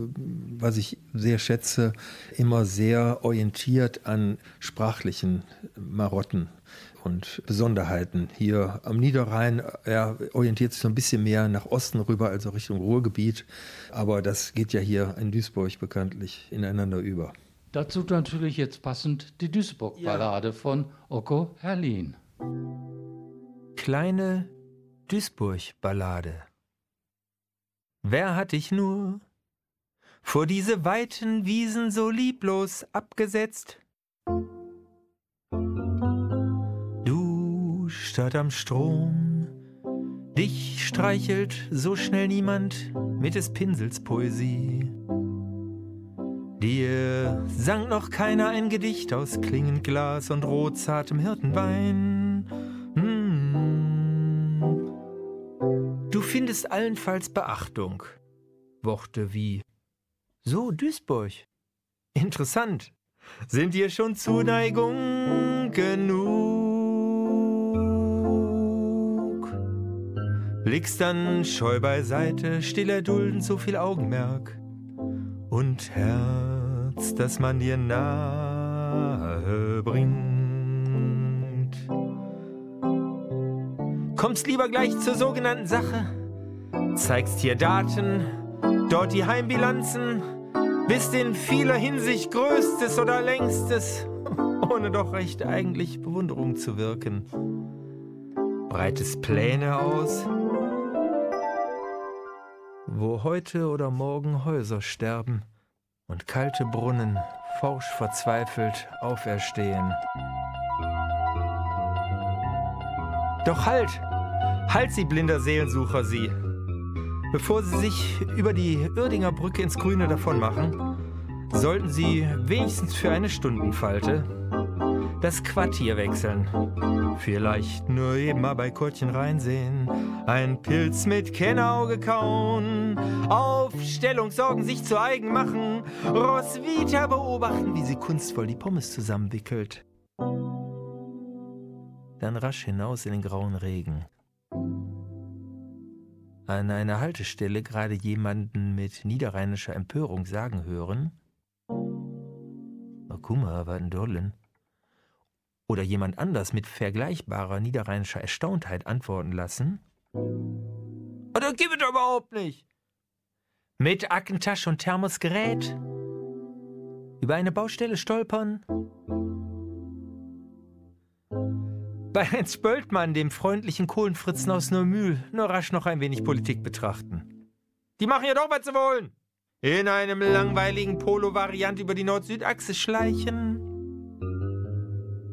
was ich sehr schätze, immer sehr orientiert an sprachlichen Marotten und Besonderheiten. Hier am Niederrhein, er orientiert sich so ein bisschen mehr nach Osten rüber, also Richtung Ruhrgebiet. Aber das geht ja hier in Duisburg bekanntlich ineinander über. Dazu natürlich jetzt passend die Duisburg-Ballade ja. von Oko Herlin. Kleine Duisburg-Ballade. Wer hat dich nur vor diese weiten Wiesen so lieblos abgesetzt? Du Stadt am Strom, Dich streichelt so schnell niemand mit des Pinsels Poesie. Dir sang noch keiner ein Gedicht aus klingend Glas und rotzartem Hirtenwein. Findest allenfalls Beachtung. Worte wie So, Duisburg. Interessant. Sind dir schon Zuneigung genug? Blickst dann scheu beiseite, still erdulden so viel Augenmerk und Herz, das man dir nahe bringt. Kommst lieber gleich zur sogenannten Sache, zeigst hier Daten, dort die Heimbilanzen, bist in vieler Hinsicht größtes oder längstes, ohne doch recht eigentlich Bewunderung zu wirken. Breitest Pläne aus, wo heute oder morgen Häuser sterben und kalte Brunnen forsch verzweifelt auferstehen. Doch halt! Halt sie, blinder Seelensucher, sie! Bevor sie sich über die Irdinger Brücke ins Grüne davonmachen, sollten sie wenigstens für eine Stundenfalte das Quartier wechseln. Vielleicht nur eben mal bei Kurtchen reinsehen, ein Pilz mit Kennauge kauen, Aufstellungssorgen sich zu eigen machen, Roswitha beobachten, wie sie kunstvoll die Pommes zusammenwickelt. Dann rasch hinaus in den grauen Regen. An einer Haltestelle gerade jemanden mit niederrheinischer Empörung sagen hören, mal, was ein Dollen oder jemand anders mit vergleichbarer niederrheinischer Erstauntheit antworten lassen? Oder gibt es überhaupt nicht? Mit Aktentasche und Thermosgerät? Über eine Baustelle stolpern? Bei Heinz Spöltmann, dem freundlichen Kohlenfritzen aus Neumühl, nur rasch noch ein wenig Politik betrachten. Die machen ja doch, was sie wollen. In einem langweiligen Polo-Variant über die Nord-Süd-Achse schleichen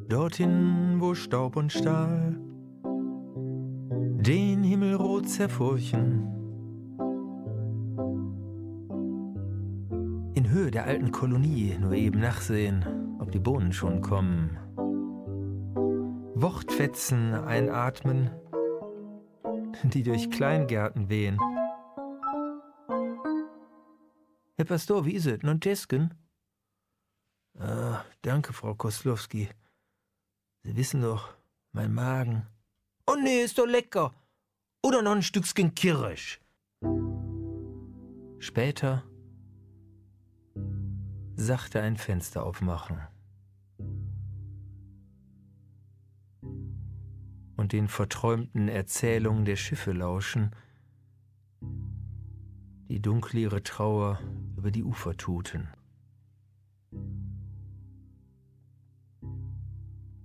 dorthin, wo Staub und Stahl den Himmel rot zerfurchen. In Höhe der alten Kolonie nur eben nachsehen, ob die Bohnen schon kommen. Wortfetzen einatmen, die durch Kleingärten wehen. Herr Pastor, wie ist es? Nun Tesken? Ah, danke, Frau Koslowski. Sie wissen doch, mein Magen. Oh nee, ist doch lecker. Oder noch ein Stückchen Kirsch. Später sachte ein Fenster aufmachen. Und den verträumten Erzählungen der Schiffe lauschen, die dunkle ihre Trauer über die Ufer tuten.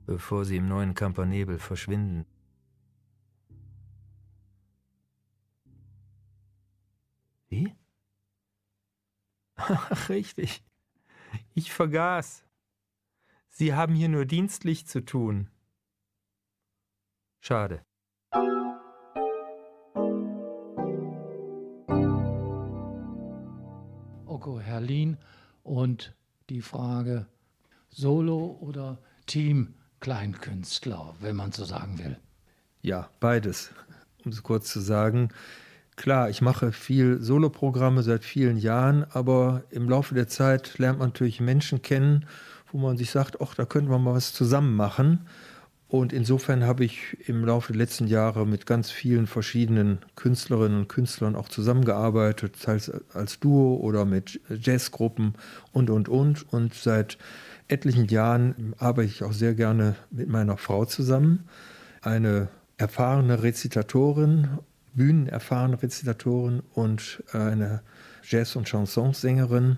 bevor sie im neuen Kampernebel verschwinden. Wie? *laughs* Ach, richtig. Ich vergaß. Sie haben hier nur dienstlich zu tun. Schade. Oko Herlin und die Frage Solo oder Team Kleinkünstler, wenn man so sagen will? Ja, beides. Um es kurz zu sagen, klar, ich mache viel Soloprogramme seit vielen Jahren, aber im Laufe der Zeit lernt man natürlich Menschen kennen, wo man sich sagt, ach, da könnte man mal was zusammen machen. Und insofern habe ich im Laufe der letzten Jahre mit ganz vielen verschiedenen Künstlerinnen und Künstlern auch zusammengearbeitet, teils als Duo oder mit Jazzgruppen und, und, und. Und seit etlichen Jahren arbeite ich auch sehr gerne mit meiner Frau zusammen. Eine erfahrene Rezitatorin, bühnenerfahrene Rezitatorin und eine Jazz- und Chansonsängerin,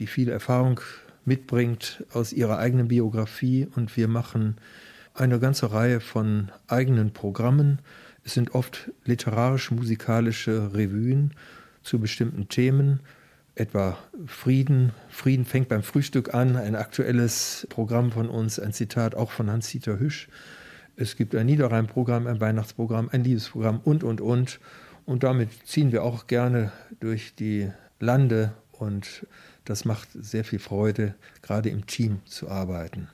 die viel Erfahrung mitbringt aus ihrer eigenen Biografie. Und wir machen eine ganze Reihe von eigenen Programmen. Es sind oft literarisch-musikalische Revuen zu bestimmten Themen etwa Frieden. Frieden fängt beim Frühstück an, ein aktuelles Programm von uns, ein Zitat auch von Hans-Dieter Hüsch. Es gibt ein Niederrhein-Programm, ein Weihnachtsprogramm, ein Liebesprogramm und, und, und. Und damit ziehen wir auch gerne durch die Lande und das macht sehr viel Freude, gerade im Team zu arbeiten.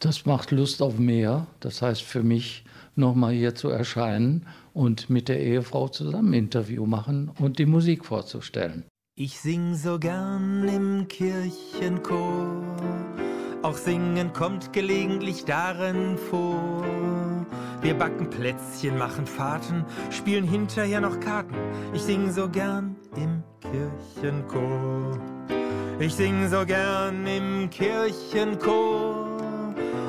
Das macht Lust auf mehr. Das heißt für mich, nochmal hier zu erscheinen und mit der Ehefrau zusammen Interview machen und die Musik vorzustellen. Ich sing so gern im Kirchenchor, auch singen kommt gelegentlich darin vor. Wir backen Plätzchen, machen Fahrten, spielen hinterher noch Karten. Ich sing so gern im Kirchenchor. Ich sing so gern im Kirchenchor,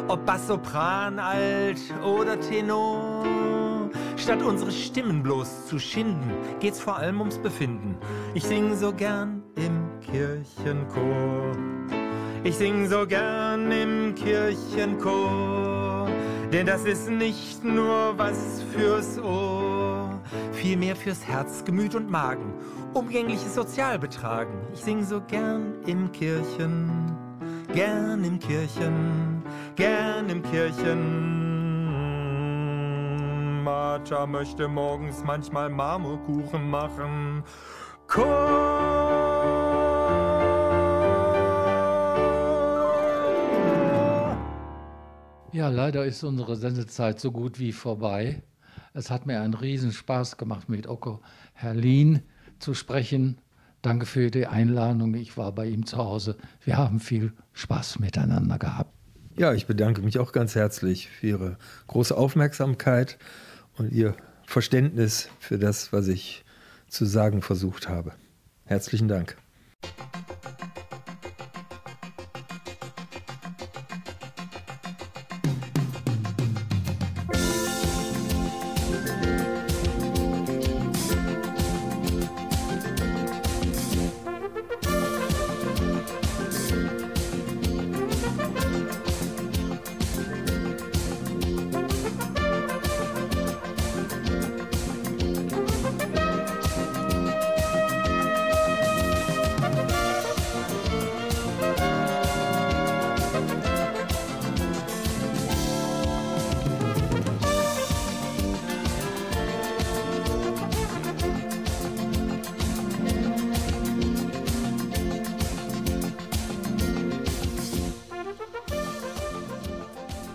ob Bassopran, Alt oder Tenor. Statt unsere Stimmen bloß zu schinden, geht's vor allem ums Befinden. Ich sing so gern im Kirchenchor. Ich sing so gern im Kirchenchor, denn das ist nicht nur was fürs Ohr, vielmehr fürs Herz, Gemüt und Magen, umgängliches Sozialbetragen. Ich sing so gern im Kirchen, gern im Kirchen, gern im Kirchen. Martha möchte morgens manchmal Marmorkuchen machen. Ja, leider ist unsere Sendezeit so gut wie vorbei. Es hat mir einen Riesenspaß gemacht, mit Oko Herlin zu sprechen. Danke für die Einladung. Ich war bei ihm zu Hause. Wir haben viel Spaß miteinander gehabt. Ja, ich bedanke mich auch ganz herzlich für Ihre große Aufmerksamkeit und Ihr Verständnis für das, was ich zu sagen versucht habe. Herzlichen Dank.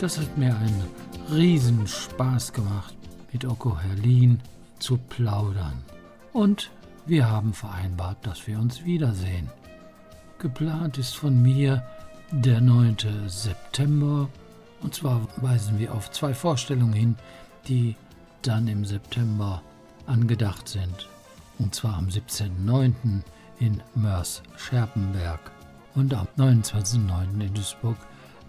Das hat mir einen riesen Spaß gemacht, mit Oko Herlin zu plaudern. Und wir haben vereinbart, dass wir uns wiedersehen. Geplant ist von mir der 9. September. Und zwar weisen wir auf zwei Vorstellungen hin, die dann im September angedacht sind. Und zwar am 17.09. in Mörs-Scherpenberg und am 29.09. in Duisburg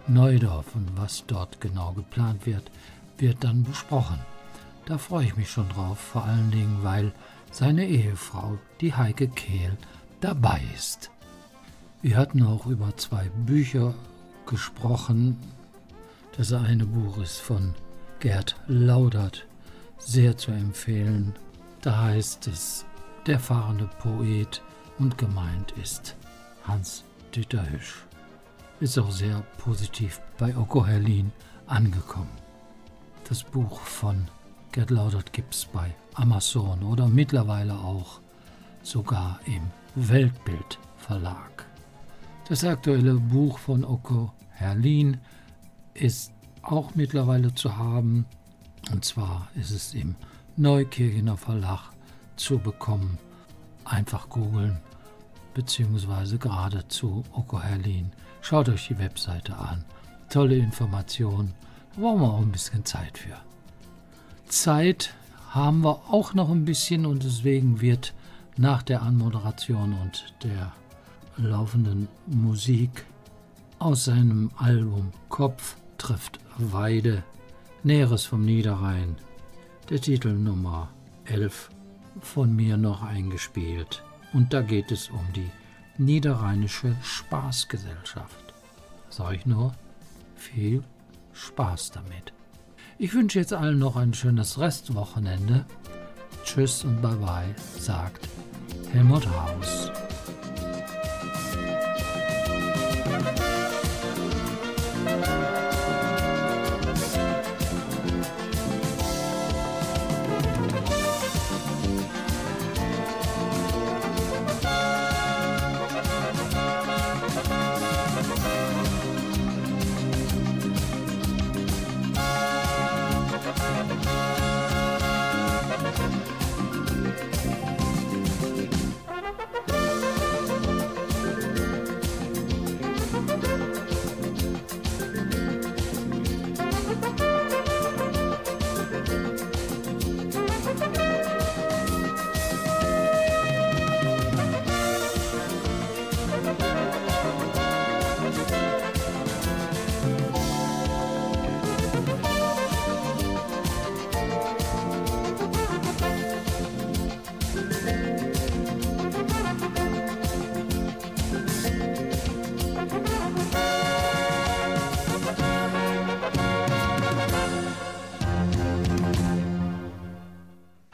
Neudorf und was dort genau geplant wird, wird dann besprochen. Da freue ich mich schon drauf, vor allen Dingen, weil seine Ehefrau, die Heike Kehl, dabei ist. Wir hatten auch über zwei Bücher gesprochen. Das eine Buch ist von Gerd Laudert, sehr zu empfehlen. Da heißt es Der fahrende Poet und gemeint ist Hans Dieter Hüsch ist auch sehr positiv bei Oko Herlin angekommen. Das Buch von Gerd Laudert gibt es bei Amazon oder mittlerweile auch sogar im Weltbild Verlag. Das aktuelle Buch von Oko Herlin ist auch mittlerweile zu haben. Und zwar ist es im Neukirchener Verlag zu bekommen. Einfach googeln, beziehungsweise geradezu Oko Herlin Schaut euch die Webseite an. Tolle Informationen. Da brauchen wir auch ein bisschen Zeit für. Zeit haben wir auch noch ein bisschen und deswegen wird nach der Anmoderation und der laufenden Musik aus seinem Album Kopf trifft Weide Näheres vom Niederrhein der Titel Nummer 11 von mir noch eingespielt. Und da geht es um die Niederrheinische Spaßgesellschaft. Sag ich nur, viel Spaß damit. Ich wünsche jetzt allen noch ein schönes Restwochenende. Tschüss und bye bye, sagt Helmut Haus.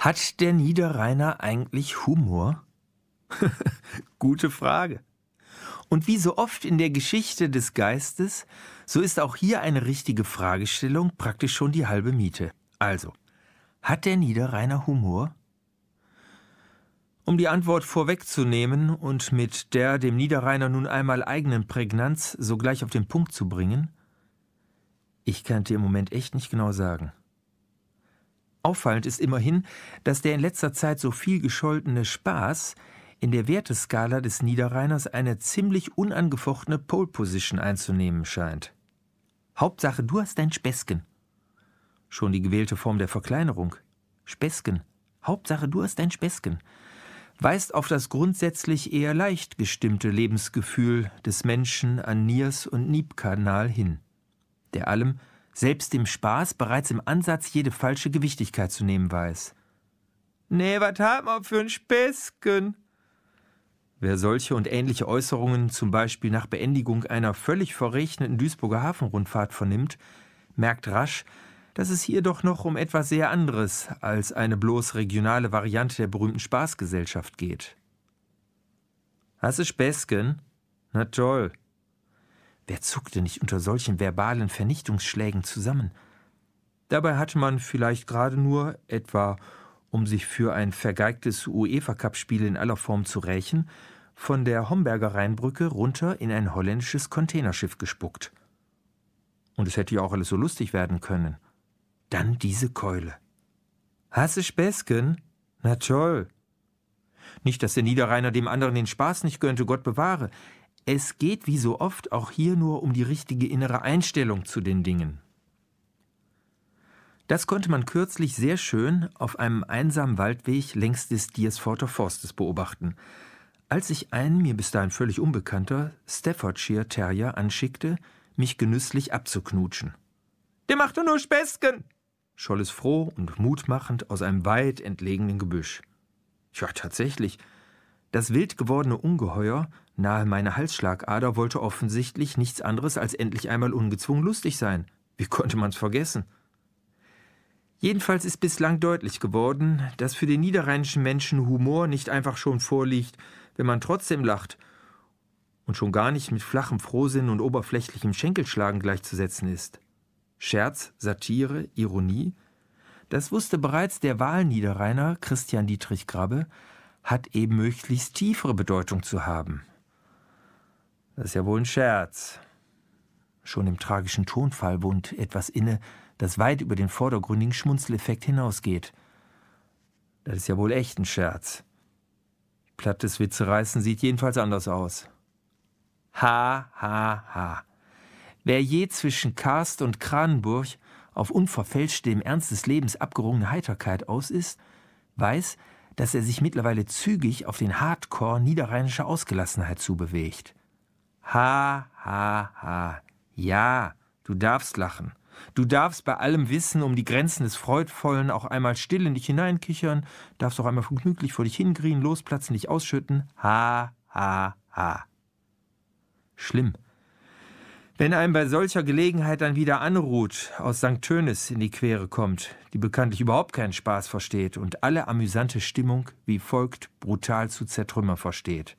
Hat der Niederrheiner eigentlich Humor? *laughs* Gute Frage. Und wie so oft in der Geschichte des Geistes, so ist auch hier eine richtige Fragestellung praktisch schon die halbe Miete. Also, hat der Niederrheiner Humor? Um die Antwort vorwegzunehmen und mit der dem Niederrheiner nun einmal eigenen Prägnanz sogleich auf den Punkt zu bringen, ich kann dir im Moment echt nicht genau sagen. Auffallend ist immerhin, dass der in letzter Zeit so viel gescholtene Spaß in der Werteskala des Niederrheiners eine ziemlich unangefochtene Pole Position einzunehmen scheint. Hauptsache, du hast dein Späßchen. Schon die gewählte Form der Verkleinerung. Späßchen. Hauptsache, du hast dein Späßchen. Weist auf das grundsätzlich eher leicht gestimmte Lebensgefühl des Menschen an Niers- und Niebkanal hin, der allem, selbst dem Spaß bereits im Ansatz jede falsche Gewichtigkeit zu nehmen weiß. Nee, was hat man für ein Späßchen? Wer solche und ähnliche Äußerungen zum Beispiel nach Beendigung einer völlig verrechneten Duisburger Hafenrundfahrt vernimmt, merkt rasch, dass es hier doch noch um etwas sehr anderes als eine bloß regionale Variante der berühmten Spaßgesellschaft geht. Hast du Späßchen? Na toll. Wer zuckte nicht unter solchen verbalen Vernichtungsschlägen zusammen? Dabei hatte man vielleicht gerade nur, etwa um sich für ein vergeigtes UEFA-Cup-Spiel in aller Form zu rächen, von der Homberger Rheinbrücke runter in ein holländisches Containerschiff gespuckt. Und es hätte ja auch alles so lustig werden können. Dann diese Keule. Hasse Späßchen? Na toll. Nicht, dass der Niederrheiner dem anderen den Spaß nicht gönnte, Gott bewahre. Es geht wie so oft auch hier nur um die richtige innere Einstellung zu den Dingen. Das konnte man kürzlich sehr schön auf einem einsamen Waldweg längs des Diersforter Forstes beobachten, als sich ein mir bis dahin völlig unbekannter Staffordshire Terrier anschickte, mich genüsslich abzuknutschen. Der macht nur Späßchen, scholl es froh und mutmachend aus einem weit entlegenen Gebüsch. Ja, tatsächlich, das wild gewordene Ungeheuer nahe meiner Halsschlagader wollte offensichtlich nichts anderes als endlich einmal ungezwungen lustig sein. Wie konnte man's vergessen? Jedenfalls ist bislang deutlich geworden, dass für den niederrheinischen Menschen Humor nicht einfach schon vorliegt, wenn man trotzdem lacht und schon gar nicht mit flachem Frohsinn und oberflächlichem Schenkelschlagen gleichzusetzen ist. Scherz, Satire, Ironie, das wusste bereits der Wahlniederrheiner Christian Dietrich Grabbe, hat eben möglichst tiefere Bedeutung zu haben. Das ist ja wohl ein Scherz. Schon im tragischen Tonfall wohnt etwas inne, das weit über den vordergründigen Schmunzeleffekt hinausgeht. Das ist ja wohl echt ein Scherz. Plattes Witzereißen sieht jedenfalls anders aus. Ha, ha, ha. Wer je zwischen Karst und Kranenburg auf unverfälschte, im Ernst des Lebens abgerungene Heiterkeit aus ist, weiß, dass er sich mittlerweile zügig auf den Hardcore niederrheinischer Ausgelassenheit zubewegt. Ha, ha, ha. Ja, du darfst lachen. Du darfst bei allem Wissen um die Grenzen des Freudvollen auch einmal still in dich hineinkichern, darfst auch einmal vergnüglich vor dich hingrien, losplatzen, dich ausschütten. Ha, ha, ha. Schlimm. Wenn einem bei solcher Gelegenheit dann wieder Anruth aus St. Tönis in die Quere kommt, die bekanntlich überhaupt keinen Spaß versteht und alle amüsante Stimmung wie folgt brutal zu zertrümmern versteht.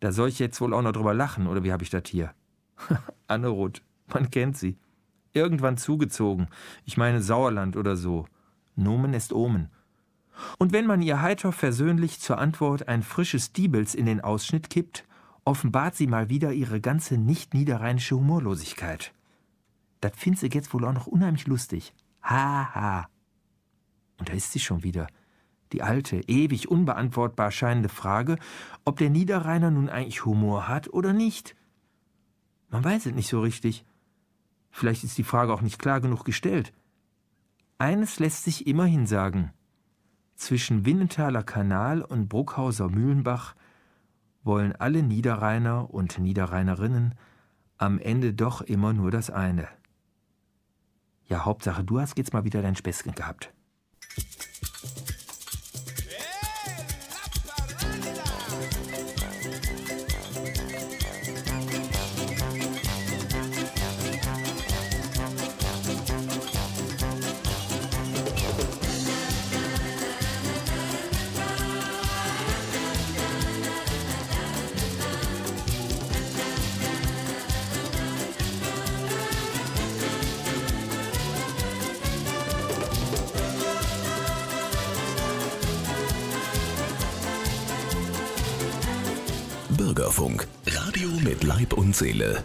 Da soll ich jetzt wohl auch noch drüber lachen, oder wie habe ich das hier? *laughs* Anneroth, man kennt sie. Irgendwann zugezogen. Ich meine Sauerland oder so. Nomen ist Omen. Und wenn man ihr heiter versöhnlich zur Antwort ein frisches Diebels in den Ausschnitt kippt, offenbart sie mal wieder ihre ganze nicht niederrheinische Humorlosigkeit. Das findet sie jetzt wohl auch noch unheimlich lustig. Ha, ha. Und da ist sie schon wieder. Die alte, ewig unbeantwortbar scheinende Frage, ob der Niederrheiner nun eigentlich Humor hat oder nicht. Man weiß es nicht so richtig. Vielleicht ist die Frage auch nicht klar genug gestellt. Eines lässt sich immerhin sagen. Zwischen Winnenthaler Kanal und Bruckhauser Mühlenbach wollen alle Niederrheiner und Niederrheinerinnen am Ende doch immer nur das eine. Ja, Hauptsache, du hast jetzt mal wieder dein Späßchen gehabt. Bürgerfunk, Radio mit Leib und Seele.